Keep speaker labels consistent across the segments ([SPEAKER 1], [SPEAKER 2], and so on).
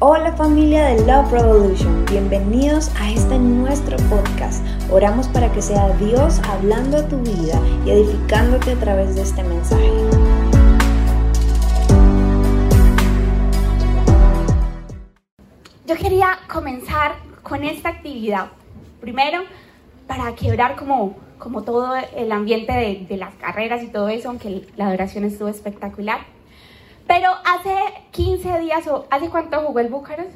[SPEAKER 1] Hola familia de Love Revolution, bienvenidos a este nuestro podcast. Oramos para que sea Dios hablando a tu vida y edificándote a través de este mensaje.
[SPEAKER 2] Yo quería comenzar con esta actividad. Primero, para quebrar como, como todo el ambiente de, de las carreras y todo eso, aunque la adoración estuvo espectacular. Pero hace 15 días, o ¿hace cuánto jugó el Búcaros?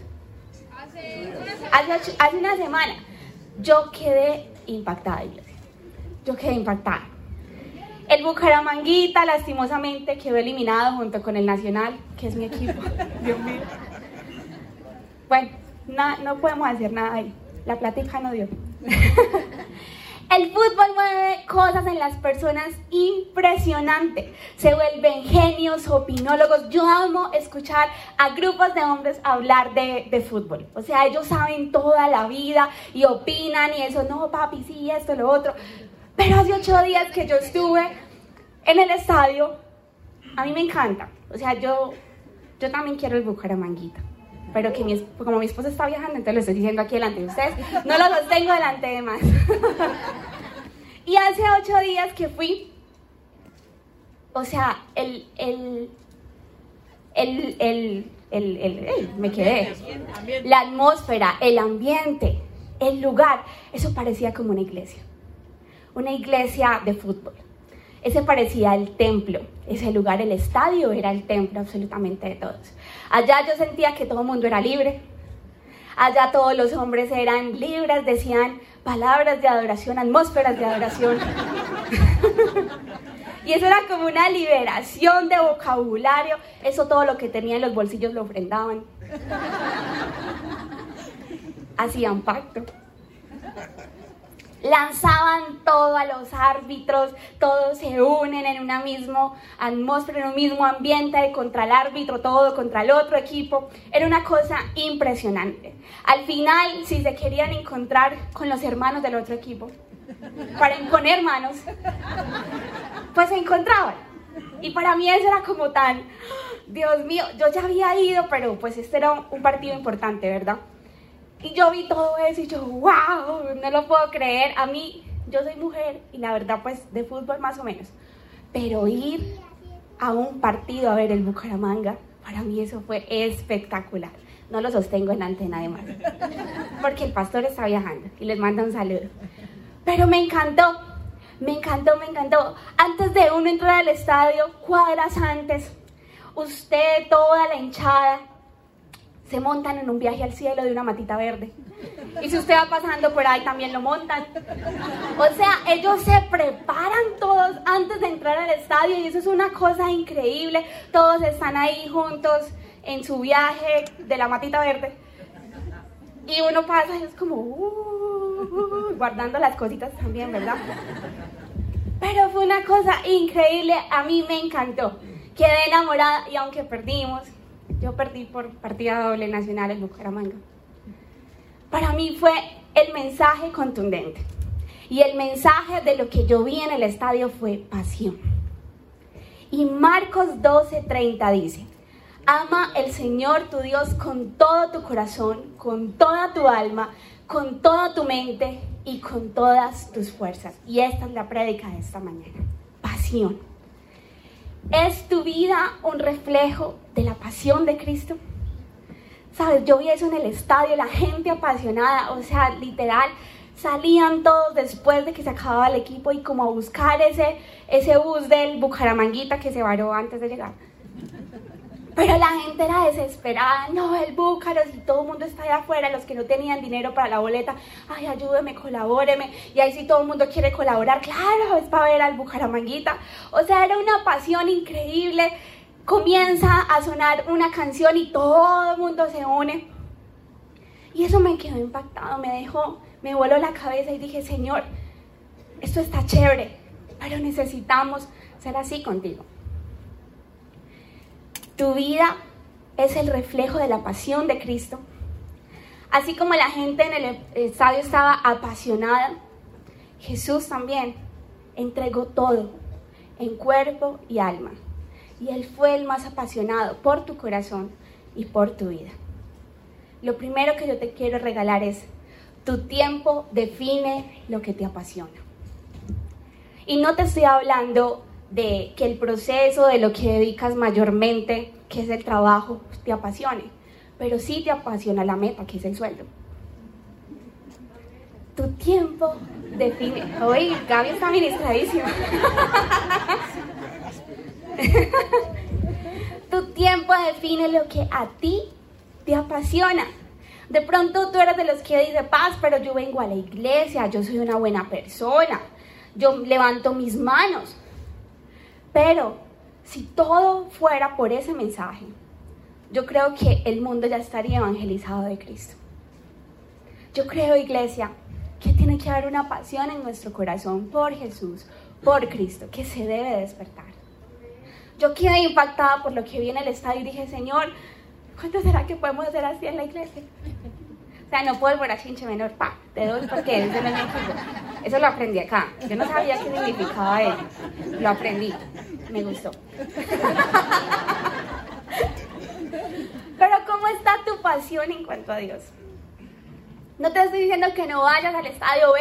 [SPEAKER 2] Hace una semana. Hace, una semana. Yo quedé impactada. Yo quedé impactada. El Bucaramanguita, lastimosamente, quedó eliminado junto con el Nacional, que es mi equipo. Dios mío. Bueno, no podemos hacer nada ahí. La plática no dio. El fútbol mueve cosas en las personas impresionante. Se vuelven genios, opinólogos. Yo amo escuchar a grupos de hombres hablar de, fútbol. O sea, ellos saben toda la vida y opinan y eso, no, papi, sí, esto, lo otro. Pero hace ocho días que yo estuve en el estadio, a mí me encanta. O sea, yo, yo también quiero el Bucaramanguita pero que mi, como mi esposa está viajando, entonces lo estoy diciendo aquí delante de ustedes, no lo sostengo delante de más. y hace ocho días que fui, o sea, el, el, el, el, el, el me quedé, la atmósfera, el ambiente, el lugar, eso parecía como una iglesia, una iglesia de fútbol. Ese parecía el templo, ese lugar, el estadio era el templo absolutamente de todos. Allá yo sentía que todo el mundo era libre. Allá todos los hombres eran libres, decían palabras de adoración, atmósferas de adoración. y eso era como una liberación de vocabulario. Eso todo lo que tenía en los bolsillos lo ofrendaban. Hacían pacto lanzaban todo a los árbitros, todos se unen en una misma atmósfera, en un mismo ambiente contra el árbitro, todo contra el otro equipo. Era una cosa impresionante. Al final, si se querían encontrar con los hermanos del otro equipo, para imponer manos, pues se encontraban. Y para mí eso era como tan, Dios mío, yo ya había ido, pero pues este era un partido importante, ¿verdad? Y yo vi todo eso y yo, wow, no lo puedo creer. A mí, yo soy mujer y la verdad pues de fútbol más o menos. Pero ir a un partido a ver el Bucaramanga, para mí eso fue espectacular. No lo sostengo en la antena de. Porque el pastor está viajando y les manda un saludo. Pero me encantó, me encantó, me encantó. Antes de uno entrar al estadio, cuadras antes, usted, toda la hinchada, se montan en un viaje al cielo de una matita verde. Y si usted va pasando por ahí, también lo montan. O sea, ellos se preparan todos antes de entrar al estadio y eso es una cosa increíble. Todos están ahí juntos en su viaje de la matita verde. Y uno pasa y es como, uh, guardando las cositas también, ¿verdad? Pero fue una cosa increíble, a mí me encantó. Quedé enamorada y aunque perdimos, yo perdí por partida doble nacional en Bucaramanga. Para mí fue el mensaje contundente. Y el mensaje de lo que yo vi en el estadio fue pasión. Y Marcos 12:30 dice, ama el Señor tu Dios con todo tu corazón, con toda tu alma, con toda tu mente y con todas tus fuerzas. Y esta es la prédica de esta mañana. Pasión. ¿Es tu vida un reflejo de la pasión de Cristo? Sabes, yo vi eso en el estadio, la gente apasionada, o sea, literal, salían todos después de que se acababa el equipo y como a buscar ese, ese bus del Bucaramanguita que se varó antes de llegar. Pero la gente era desesperada, no, el Búcaros y todo el mundo está allá afuera, los que no tenían dinero para la boleta, ay, ayúdeme, colabóreme, y ahí sí todo el mundo quiere colaborar, claro, es para ver al Bucaramanguita. O sea, era una pasión increíble, comienza a sonar una canción y todo el mundo se une. Y eso me quedó impactado, me dejó, me voló la cabeza y dije, Señor, esto está chévere, pero necesitamos ser así contigo. Tu vida es el reflejo de la pasión de Cristo. Así como la gente en el estadio estaba apasionada, Jesús también entregó todo en cuerpo y alma. Y Él fue el más apasionado por tu corazón y por tu vida. lo primero que yo te quiero regalar es, tu tiempo define lo que te apasiona. Y no te estoy hablando de que el proceso, de lo que dedicas mayormente, que es el trabajo, te apasione, pero sí te apasiona la meta, que es el sueldo. Tu tiempo define. Oye, Gaby está administradísima. tu tiempo define lo que a ti te apasiona. De pronto tú eres de los que dice paz, pero yo vengo a la iglesia, yo soy una buena persona, yo levanto mis manos. Pero si todo fuera por ese mensaje, yo creo que el mundo ya estaría evangelizado de Cristo. Yo creo, iglesia, que tiene que haber una pasión en nuestro corazón por Jesús, por Cristo, que se debe despertar. Yo quedé impactada por lo que vi en el estadio y dije, Señor, ¿cuánto será que podemos hacer así en la iglesia? O sea, no puedo volver a chinche menor, pa, de dos porque ese no es mi. Eso lo aprendí acá. Yo no sabía qué significaba eso. Lo aprendí. Me gustó. Pero ¿cómo está tu pasión en cuanto a Dios? No te estoy diciendo que no vayas al estadio B.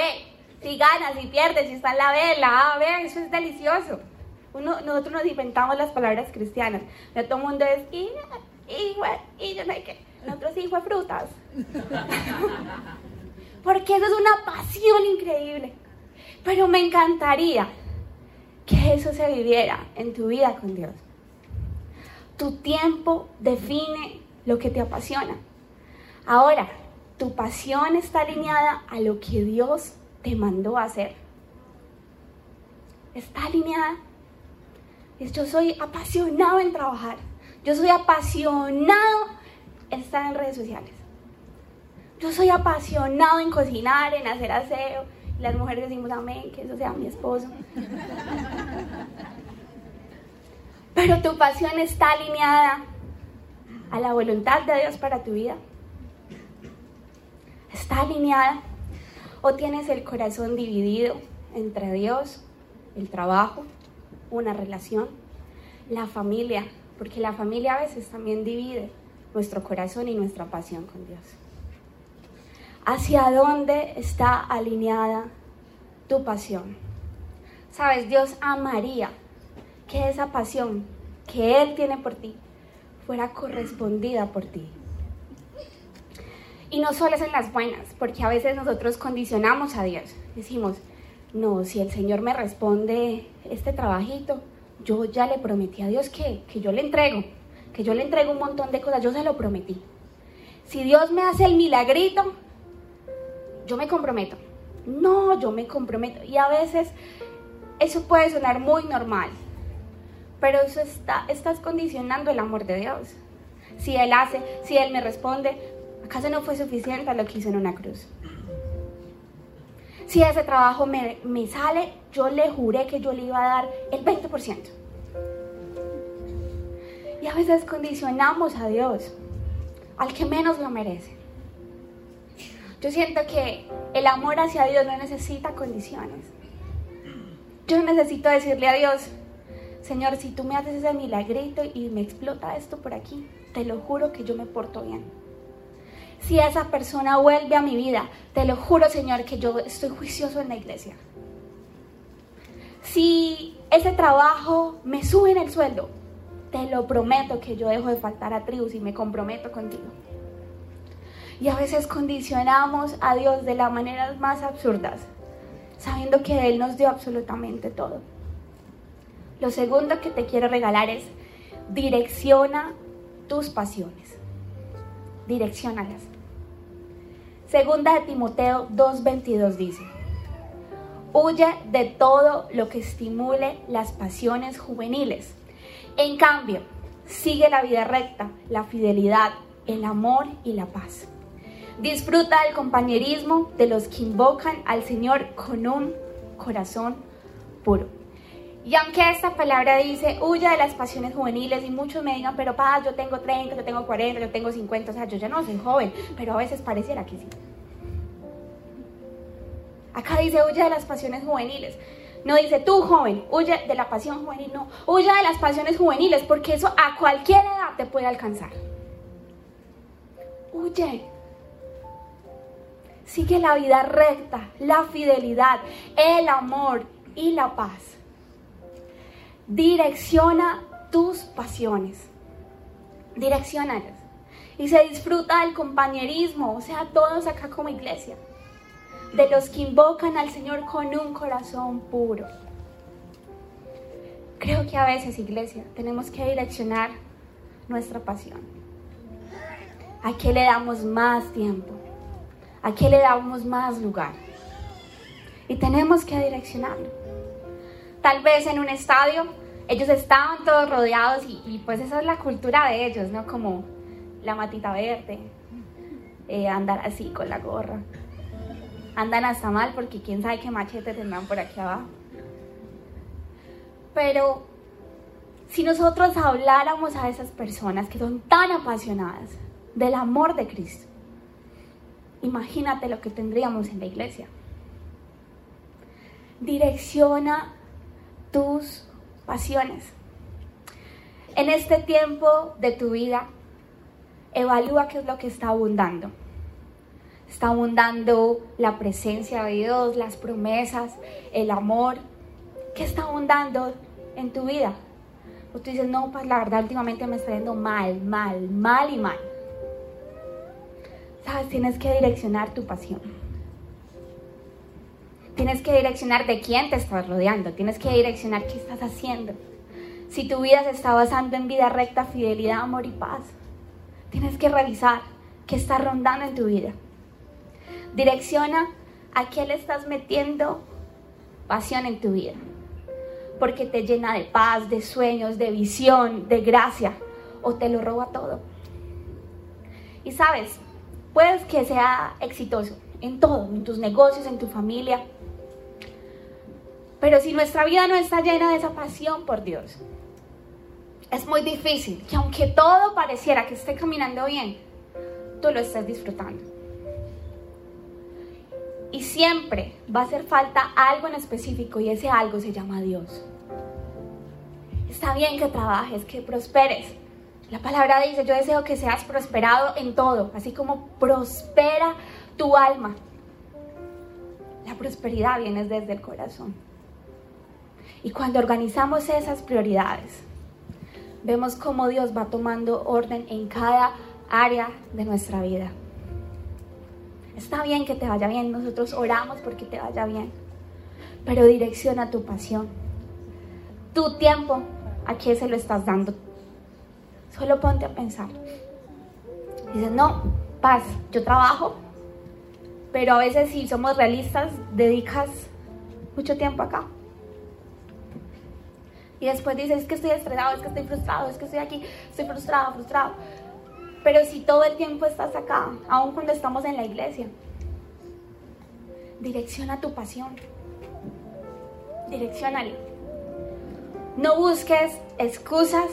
[SPEAKER 2] Si ganas, si pierdes, si está en la B, la A, B, eso es delicioso. Uno, nosotros nos inventamos las palabras cristianas. Ya todo el mundo es, y, y, y yo no sé qué. Nosotros hijo de frutas. Porque eso es una pasión increíble. Pero me encantaría que eso se viviera en tu vida con Dios. Tu tiempo define lo que te apasiona. Ahora, tu pasión está alineada a lo que Dios te mandó a hacer. Está alineada. Yo soy apasionado en trabajar. Yo soy apasionado en estar en redes sociales. Yo soy apasionado en cocinar, en hacer aseo. Las mujeres decimos amén, que eso sea mi esposo. Pero tu pasión está alineada a la voluntad de Dios para tu vida está alineada o tienes el corazón dividido entre Dios, el trabajo, una relación, la familia, porque la familia a veces también divide nuestro corazón y nuestra pasión con Dios. ¿Hacia dónde está alineada tu pasión? Sabes, Dios amaría que esa pasión que Él tiene por ti fuera correspondida por ti. Y no solo es en las buenas, porque a veces nosotros condicionamos a Dios. Decimos, no, si el Señor me responde este trabajito, yo ya le prometí a Dios que, que yo le entrego, que yo le entrego un montón de cosas, yo se lo prometí. Si Dios me hace el milagrito, yo me comprometo. No, yo me comprometo. Y a veces eso puede sonar muy normal, pero eso está, estás condicionando el amor de Dios. Si Él hace, si Él me responde, ¿Acaso no fue suficiente a lo que hizo en una cruz? Si ese trabajo me, me sale, yo le juré que yo le iba a dar el 20%. Y a veces condicionamos a Dios, al que menos lo merece. Yo siento que el amor hacia Dios no necesita condiciones. Yo necesito decirle a Dios, Señor, si tú me haces ese milagrito y me explota esto por aquí, te lo juro que yo me porto bien si esa persona vuelve a mi vida, te lo juro, Señor, que yo estoy juicioso en la iglesia. Si ese trabajo me sube en el sueldo, te lo prometo que yo dejo de faltar a tribus y me comprometo contigo. Y a veces condicionamos a Dios de las maneras más absurdas, sabiendo que Él nos dio absolutamente todo. Lo segundo que te quiero regalar es direcciona tus pasiones. Direcciónalas. Segunda de Timoteo 2.22 dice, huye de todo lo que estimule las pasiones juveniles. En cambio, sigue la vida recta, la fidelidad, el amor y la paz. Disfruta del compañerismo de los que invocan al Señor con un corazón puro. Y aunque esta palabra dice, huye de las pasiones juveniles, y muchos me digan, pero pa, yo tengo 30, yo tengo 40, yo tengo 50, o sea, yo ya no soy joven, pero a veces pareciera que sí. Acá dice, huye de las pasiones juveniles. No dice tú, joven, huye de la pasión juvenil, no, huye de las pasiones juveniles, porque eso a cualquier edad te puede alcanzar. huye. Sigue la vida recta, la fidelidad, el amor y la paz. Direcciona tus pasiones. Direccionalas. Y se disfruta del compañerismo, o sea, todos acá como iglesia. De los que invocan al Señor con un corazón puro. Creo que a veces, iglesia, tenemos que direccionar nuestra pasión. ¿A qué le damos más tiempo? ¿A qué le damos más lugar? Y tenemos que direccionarlo. Tal vez en un estadio ellos estaban todos rodeados y, pues esa es la cultura de ellos, ¿no? Como la matita verde, eh, andar así con la gorra. Andan hasta mal porque quién sabe qué machete tendrán por aquí abajo. Pero si nosotros habláramos a esas personas que son tan apasionadas del amor de Cristo, imagínate lo que tendríamos en la iglesia. Direcciona tus pasiones. En este tiempo de tu vida, evalúa qué es lo que está abundando. Está abundando la presencia de Dios, las promesas, el amor. ¿Qué está abundando en tu vida? O tú dices, no, pues la verdad últimamente me está yendo mal, mal, mal y mal. Sabes, tienes que direccionar tu pasión. Tienes que direccionar de quién te estás rodeando. Tienes que direccionar qué estás haciendo. Si tu vida se está basando en vida recta, fidelidad, amor y paz, tienes que revisar qué está rondando en tu vida. Direcciona a qué le estás metiendo pasión en tu vida. Porque te llena de paz, de sueños, de visión, de gracia. O te lo roba todo. Y sabes, puedes que sea exitoso en todo, en tus negocios, en tu familia, pero si nuestra vida no está llena de esa pasión por Dios, es muy difícil que aunque todo pareciera que esté caminando bien, tú lo estés disfrutando. Y siempre va a hacer falta algo en específico y ese algo se llama Dios. Está bien que trabajes, que prosperes. La palabra dice, yo deseo que seas prosperado en todo, así como prospera tu alma. La prosperidad viene desde el corazón. Y cuando organizamos esas prioridades, vemos cómo Dios va tomando orden en cada área de nuestra vida. Está bien que te vaya bien, nosotros oramos porque te vaya bien, pero direcciona tu pasión. Tu tiempo, ¿a qué se lo estás dando? Solo ponte a pensar. Dices, no, paz, yo trabajo, pero a veces si somos realistas, dedicas mucho tiempo acá. Y después dices, es que estoy estresado, es que estoy frustrado, es que estoy aquí, estoy frustrado, frustrado. Pero si todo el tiempo estás acá, aun cuando estamos en la iglesia, direcciona tu pasión. Direccionale. No busques excusas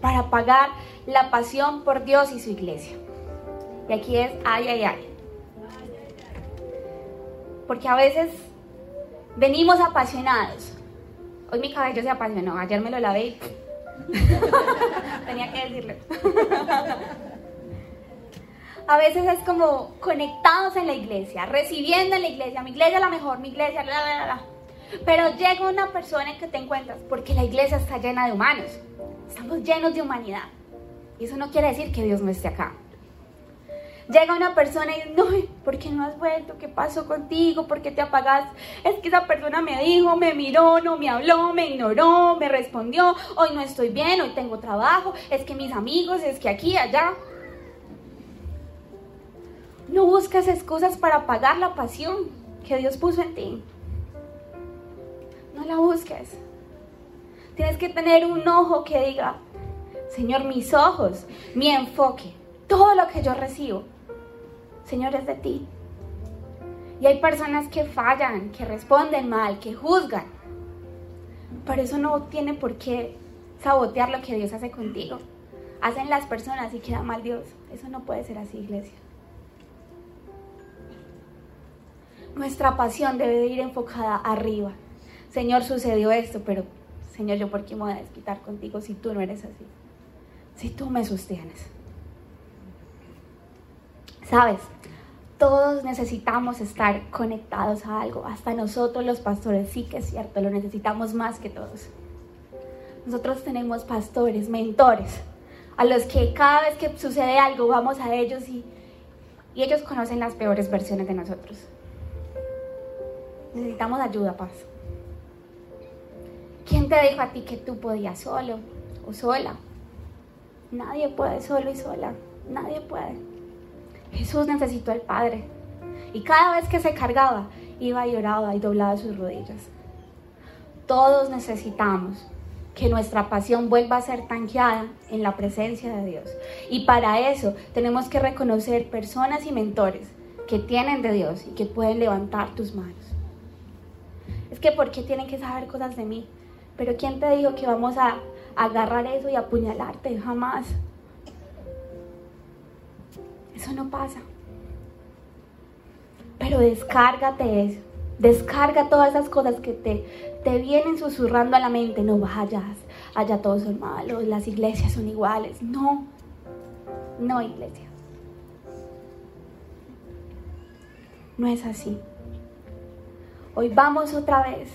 [SPEAKER 2] para pagar la pasión por Dios y su iglesia. Y aquí es ay, ay, ay. Porque a veces venimos apasionados, Hoy mi cabello se apasionó, ayer me lo lavé y tenía que decirle. A veces es como conectados en la iglesia, recibiendo en la iglesia, mi iglesia es la mejor, mi iglesia, la, la, la. Pero llega una persona en que te encuentras, porque la iglesia está llena de humanos, estamos llenos de humanidad. Y eso no quiere decir que Dios no esté acá. Llega una persona y no, ¿por qué no has vuelto? ¿Qué pasó contigo? ¿Por qué te apagas? Es que esa persona me dijo, me miró, no me habló, me ignoró, me respondió, hoy no estoy bien, hoy tengo trabajo, es que mis amigos, es que aquí, allá. No buscas excusas para apagar la pasión que Dios puso en ti. No la busques. Tienes que tener un ojo que diga, Señor, mis ojos, mi enfoque, todo lo que yo recibo Señor, es de ti. Y hay personas que fallan, que responden mal, que juzgan. Pero eso no tiene por qué sabotear lo que Dios hace contigo. Hacen las personas y queda mal Dios. Eso no puede ser así, iglesia. Nuestra pasión debe ir enfocada arriba. Señor, sucedió esto, pero Señor, yo por qué me voy a desquitar contigo si tú no eres así. Si tú me sostienes. ¿Sabes? Todos necesitamos estar conectados a algo, hasta nosotros los pastores, sí que es cierto, lo necesitamos más que todos. Nosotros tenemos pastores, mentores, a los que cada vez que sucede algo vamos a ellos y, y ellos conocen las peores versiones de nosotros. Necesitamos ayuda, paz. ¿Quién te dijo a ti que tú podías solo o sola? Nadie puede solo y sola. Nadie puede. Jesús necesitó al Padre. Y cada vez que se cargaba, iba y oraba y doblaba sus rodillas. Todos necesitamos que nuestra pasión vuelva a ser tanqueada en la presencia de Dios. Y para eso tenemos que reconocer personas y mentores que tienen de Dios y que pueden levantar tus manos. Es que ¿por qué tienen que saber cosas de mí? Pero ¿quién te dijo que vamos a agarrar eso y apuñalarte? Jamás. Eso no pasa. Pero descárgate eso. Descarga todas esas cosas que te, te vienen susurrando a la mente. No vayas, allá todos son malos, las iglesias son iguales. No, no iglesia. No es así. Hoy vamos otra vez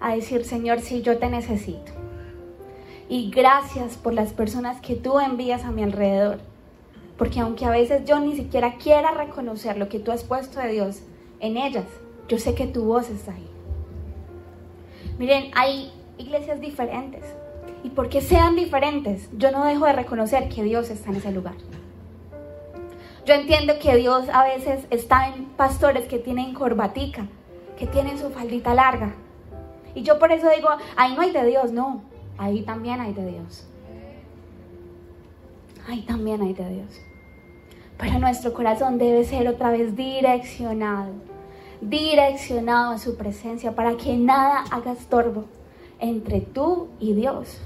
[SPEAKER 2] a decir, Señor, si yo te necesito. Y gracias por las personas que tú envías a mi alrededor. Porque aunque a veces yo ni siquiera quiera reconocer lo que tú has puesto de Dios en ellas, yo sé que tu voz está ahí. Miren, hay iglesias diferentes. Y porque sean diferentes, yo no dejo de reconocer que Dios está en ese lugar. Yo entiendo que Dios a veces está en pastores que tienen corbatica, que tienen su faldita larga, y yo por eso digo, ahí no hay de Dios, no, ahí también hay de Dios. Ahí también hay de Dios. Pero nuestro corazón debe ser otra vez direccionado, direccionado a su presencia para que nada haga estorbo entre tú y Dios.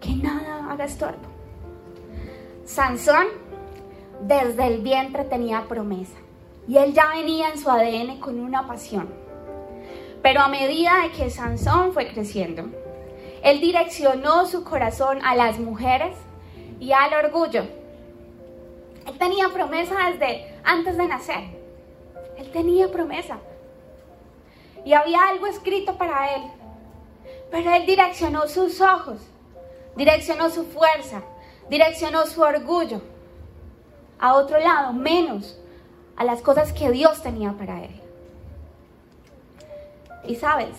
[SPEAKER 2] Que nada haga estorbo. Sansón desde el vientre tenía promesa y él ya venía en su ADN con una pasión pero a medida de que Sansón fue creciendo, él direccionó su corazón a las mujeres y al orgullo. Él tenía promesa desde antes de nacer. Él tenía promesa. Y había algo escrito para él. Pero él direccionó sus ojos, direccionó su fuerza, direccionó su orgullo a otro lado, menos a las cosas que Dios tenía para él. Y sabes,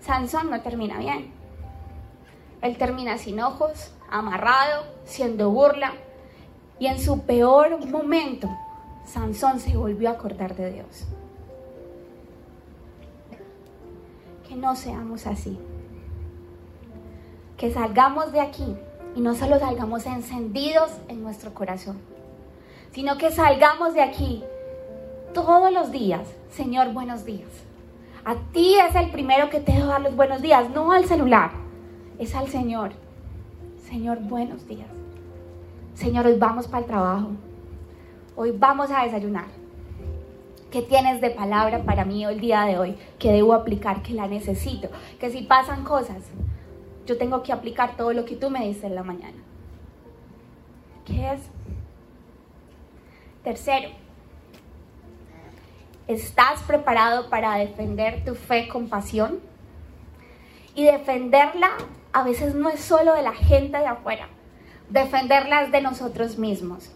[SPEAKER 2] Sansón no termina bien. Él termina sin ojos, amarrado, siendo burla. Y en su peor momento, Sansón se volvió a acordar de Dios. Que no seamos así. Que salgamos de aquí y no solo salgamos encendidos en nuestro corazón, sino que salgamos de aquí todos los días. Señor, buenos días. A ti es el primero que te debo dar los buenos días, no al celular, es al Señor. Señor, buenos días. Señor, hoy vamos para el trabajo. Hoy vamos a desayunar. ¿Qué tienes de palabra para mí el día de hoy que debo aplicar, que la necesito? Que si pasan cosas, yo tengo que aplicar todo lo que tú me dices en la mañana. ¿Qué es? Tercero, ¿Estás preparado para defender tu fe con pasión? Y defenderla a veces no es solo de la gente de afuera, defenderla es de nosotros mismos,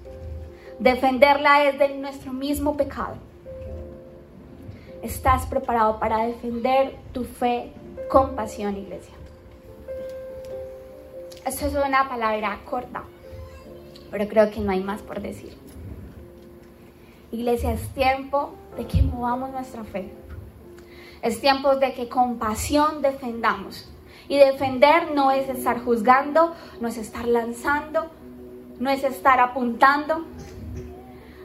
[SPEAKER 2] defenderla es de nuestro mismo pecado. ¿Estás preparado para defender tu fe con pasión, iglesia? Esto es una palabra corta, pero creo que no hay más por decir. Iglesia, es tiempo de que movamos nuestra fe. Es tiempo de que con pasión defendamos. Y defender no es estar juzgando, no es estar lanzando, no es estar apuntando.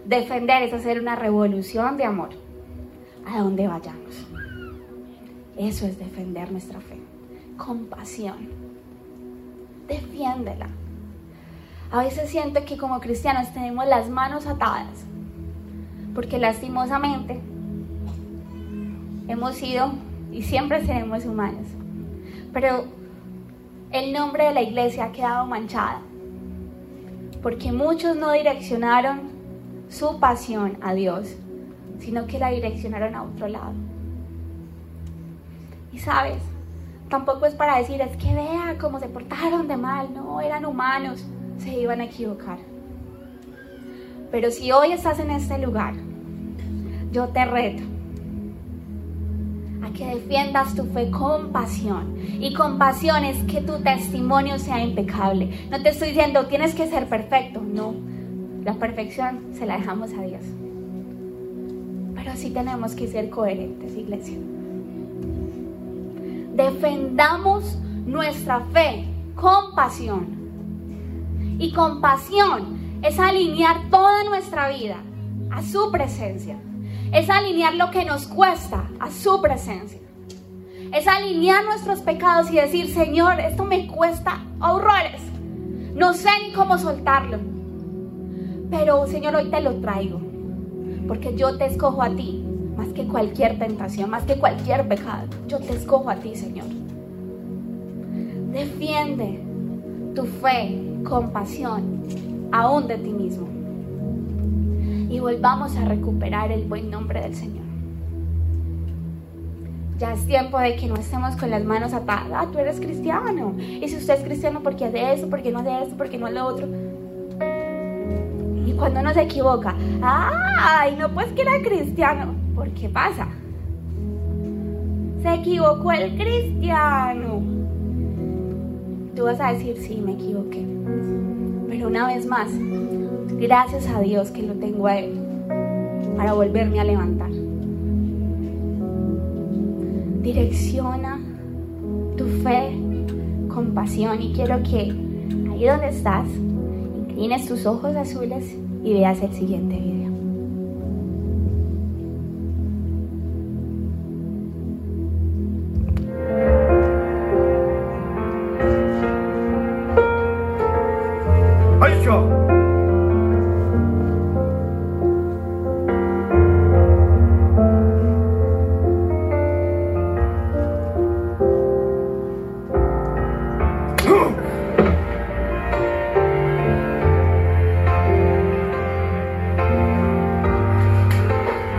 [SPEAKER 2] Defender es hacer una revolución de amor a donde vayamos. Eso es defender nuestra fe. Con pasión. Defiéndela. A veces siento que como cristianos tenemos las manos atadas porque lastimosamente hemos sido y siempre seremos humanos. Pero el nombre de la iglesia ha quedado manchado, porque muchos no direccionaron su pasión a Dios, sino que la direccionaron a otro lado. Y sabes, tampoco es para decir, es que vea cómo se portaron de mal, no, eran humanos, se iban a equivocar. Pero si hoy estás en este lugar, yo te reto a que defiendas tu fe con pasión. Y con pasión es que tu testimonio sea impecable. No te estoy diciendo, tienes que ser perfecto, no. La perfección se la dejamos a Dios. Pero sí tenemos que ser coherentes, iglesia. Defendamos nuestra fe con pasión. Y con pasión es alinear toda nuestra vida a su presencia. Es alinear lo que nos cuesta a su presencia. Es alinear nuestros pecados y decir, Señor, esto me cuesta horrores. No sé ni cómo soltarlo. Pero, Señor, hoy te lo traigo. Porque yo te escojo a ti más que cualquier tentación, más que cualquier pecado. Yo te escojo a ti, Señor. Defiende tu fe con pasión, aún de ti mismo. Y volvamos a recuperar el buen nombre del Señor. Ya es tiempo de que no estemos con las manos atadas. Ah, tú eres cristiano. Y si usted es cristiano, ¿por qué hace eso? ¿Por qué no hace eso? ¿Por qué no lo otro? Y cuando uno se equivoca, ¡ay! No, pues que era cristiano. ¿Por qué pasa? Se equivocó el cristiano. Tú vas a decir, sí, me equivoqué. Pero una vez más, gracias a Dios que lo tengo a Él para volverme a levantar. Direcciona tu fe con pasión y quiero que ahí donde estás, inclines tus ojos azules y veas el siguiente video.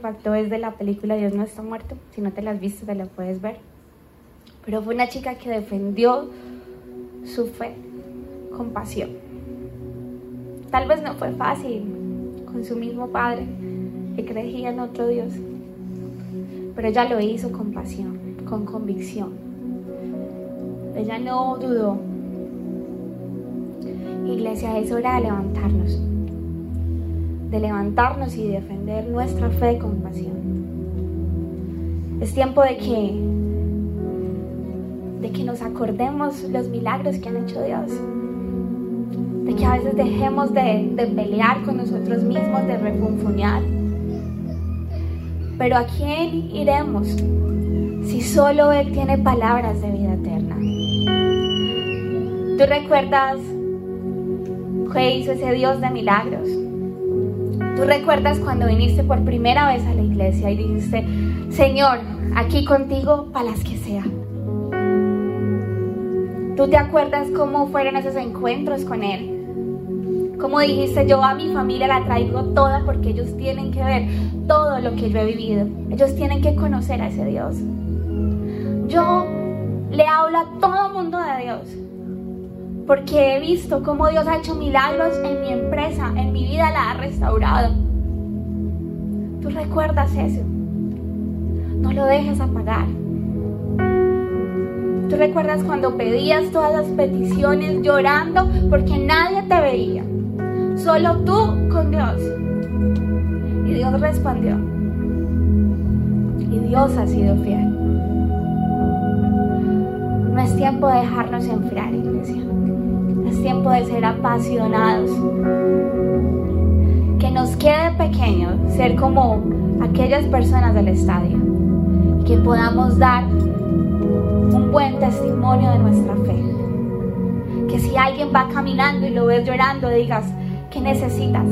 [SPEAKER 2] impactó desde la película Dios no está muerto. Si no te la has te la puedes ver. Pero fue una chica que defendió su fe con pasión. Tal vez no fue fácil con su mismo padre, que creía en otro Dios. Pero ella lo hizo con pasión, con convicción. Ella no dudó. Iglesia, es hora de levantarnos de levantarnos y defender nuestra fe con pasión. Es tiempo de que, de que nos acordemos los milagros que han hecho Dios. De que a veces dejemos de, de pelear con nosotros mismos, de refunfuñar. Pero ¿a quién iremos si solo Él tiene palabras de vida eterna? ¿Tú recuerdas qué hizo ese Dios de milagros? Tú recuerdas cuando viniste por primera vez a la iglesia y dijiste, Señor, aquí contigo para las que sea. ¿Tú te acuerdas cómo fueron esos encuentros con Él? Como dijiste, yo a mi familia la traigo toda porque ellos tienen que ver todo lo que yo he vivido. Ellos tienen que conocer a ese Dios. Yo le hablo a todo mundo de Dios porque he visto cómo Dios ha hecho milagros en mi empresa, en mi vida la ha restaurado. Tú recuerdas eso. No lo dejes apagar. Tú recuerdas cuando pedías todas las peticiones llorando porque nadie te veía. Solo tú con Dios. Y Dios respondió. Y Dios ha sido fiel. No es tiempo de dejarnos enfriar, iglesia. Tiempo de ser apasionados. Que nos quede pequeño ser como aquellas personas del estadio. Que podamos dar un buen testimonio de nuestra fe. Que si alguien va caminando y lo ves llorando, digas, ¿qué necesitas?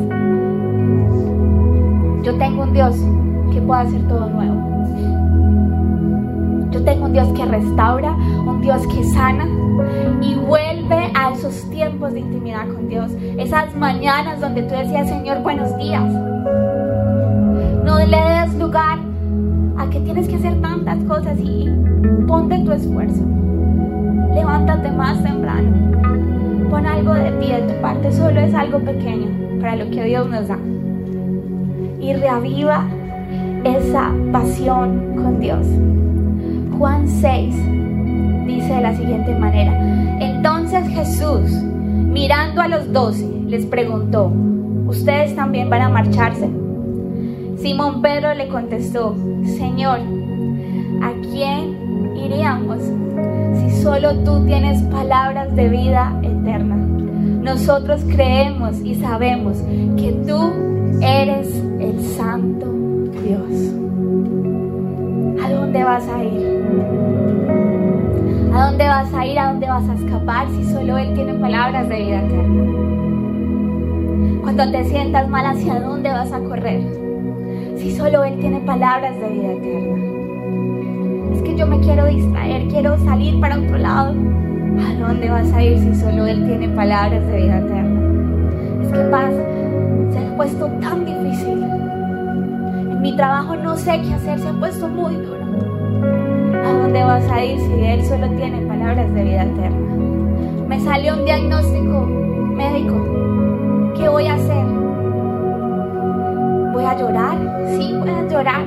[SPEAKER 2] Yo tengo un Dios que puede hacer todo nuevo. Yo tengo un Dios que restaura, un Dios que sana y vuelve a esos tiempos de intimidad con Dios. Esas mañanas donde tú decías, Señor, buenos días. No le des lugar a que tienes que hacer tantas cosas y ponte tu esfuerzo. Levántate más temprano. Pon algo de ti, de tu parte. Solo es algo pequeño para lo que Dios nos da. Y reaviva esa pasión con Dios. Juan 6 dice de la siguiente manera. Entonces Jesús, mirando a los doce, les preguntó, ¿ustedes también van a marcharse? Simón Pedro le contestó, Señor, ¿a quién iríamos si solo tú tienes palabras de vida eterna? Nosotros creemos y sabemos que tú eres el Santo Dios. ¿A dónde vas a ir? ¿A dónde vas a ir? ¿A dónde vas a escapar si solo Él tiene palabras de vida eterna? Cuando te sientas mal, ¿hacia dónde vas a correr? si solo Él tiene palabras de vida eterna? Es que yo me quiero distraer, quiero salir para otro lado. ¿A dónde vas a ir si solo Él tiene palabras de vida eterna? Es que paz se ha puesto tan difícil. En mi trabajo no sé qué hacer, se ha puesto muy duro. ¿A dónde vas a ir si Él solo tiene palabras de vida eterna? Me salió un diagnóstico médico. ¿Qué voy a hacer? ¿Voy a llorar? Sí, puedes llorar.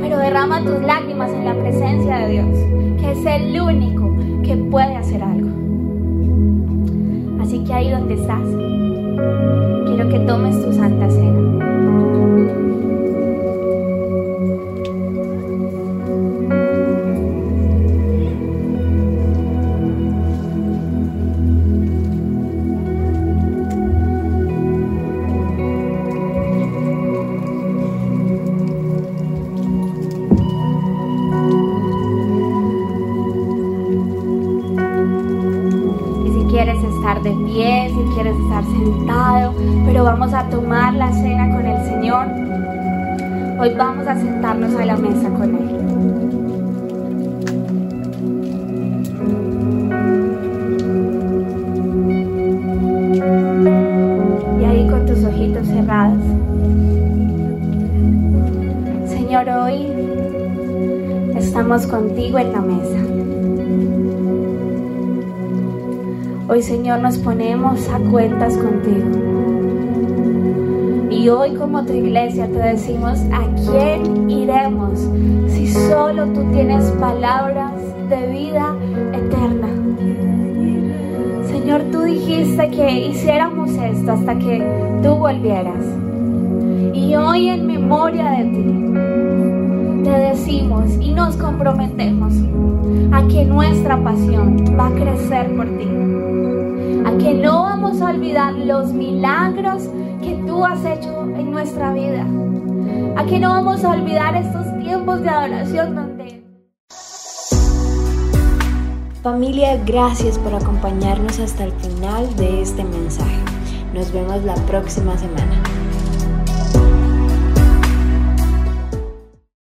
[SPEAKER 2] Pero derrama tus lágrimas en la presencia de Dios, que es el único que puede hacer algo. Así que ahí donde estás, quiero que tomes tu santa cena. Hoy vamos a sentarnos a la mesa con Él. Y ahí con tus ojitos cerrados. Señor, hoy estamos contigo en la mesa. Hoy, Señor, nos ponemos a cuentas contigo. Y hoy como tu iglesia te decimos, ¿a quién iremos si solo tú tienes palabras de vida eterna? Señor, tú dijiste que hiciéramos esto hasta que tú volvieras. Y hoy en memoria de ti, te decimos y nos comprometemos a que nuestra pasión va a crecer por ti. A que no vamos a olvidar los milagros tú has hecho en nuestra vida. Aquí no vamos a olvidar estos tiempos de adoración donde...
[SPEAKER 1] Familia, gracias por acompañarnos hasta el final de este mensaje. Nos vemos la próxima semana.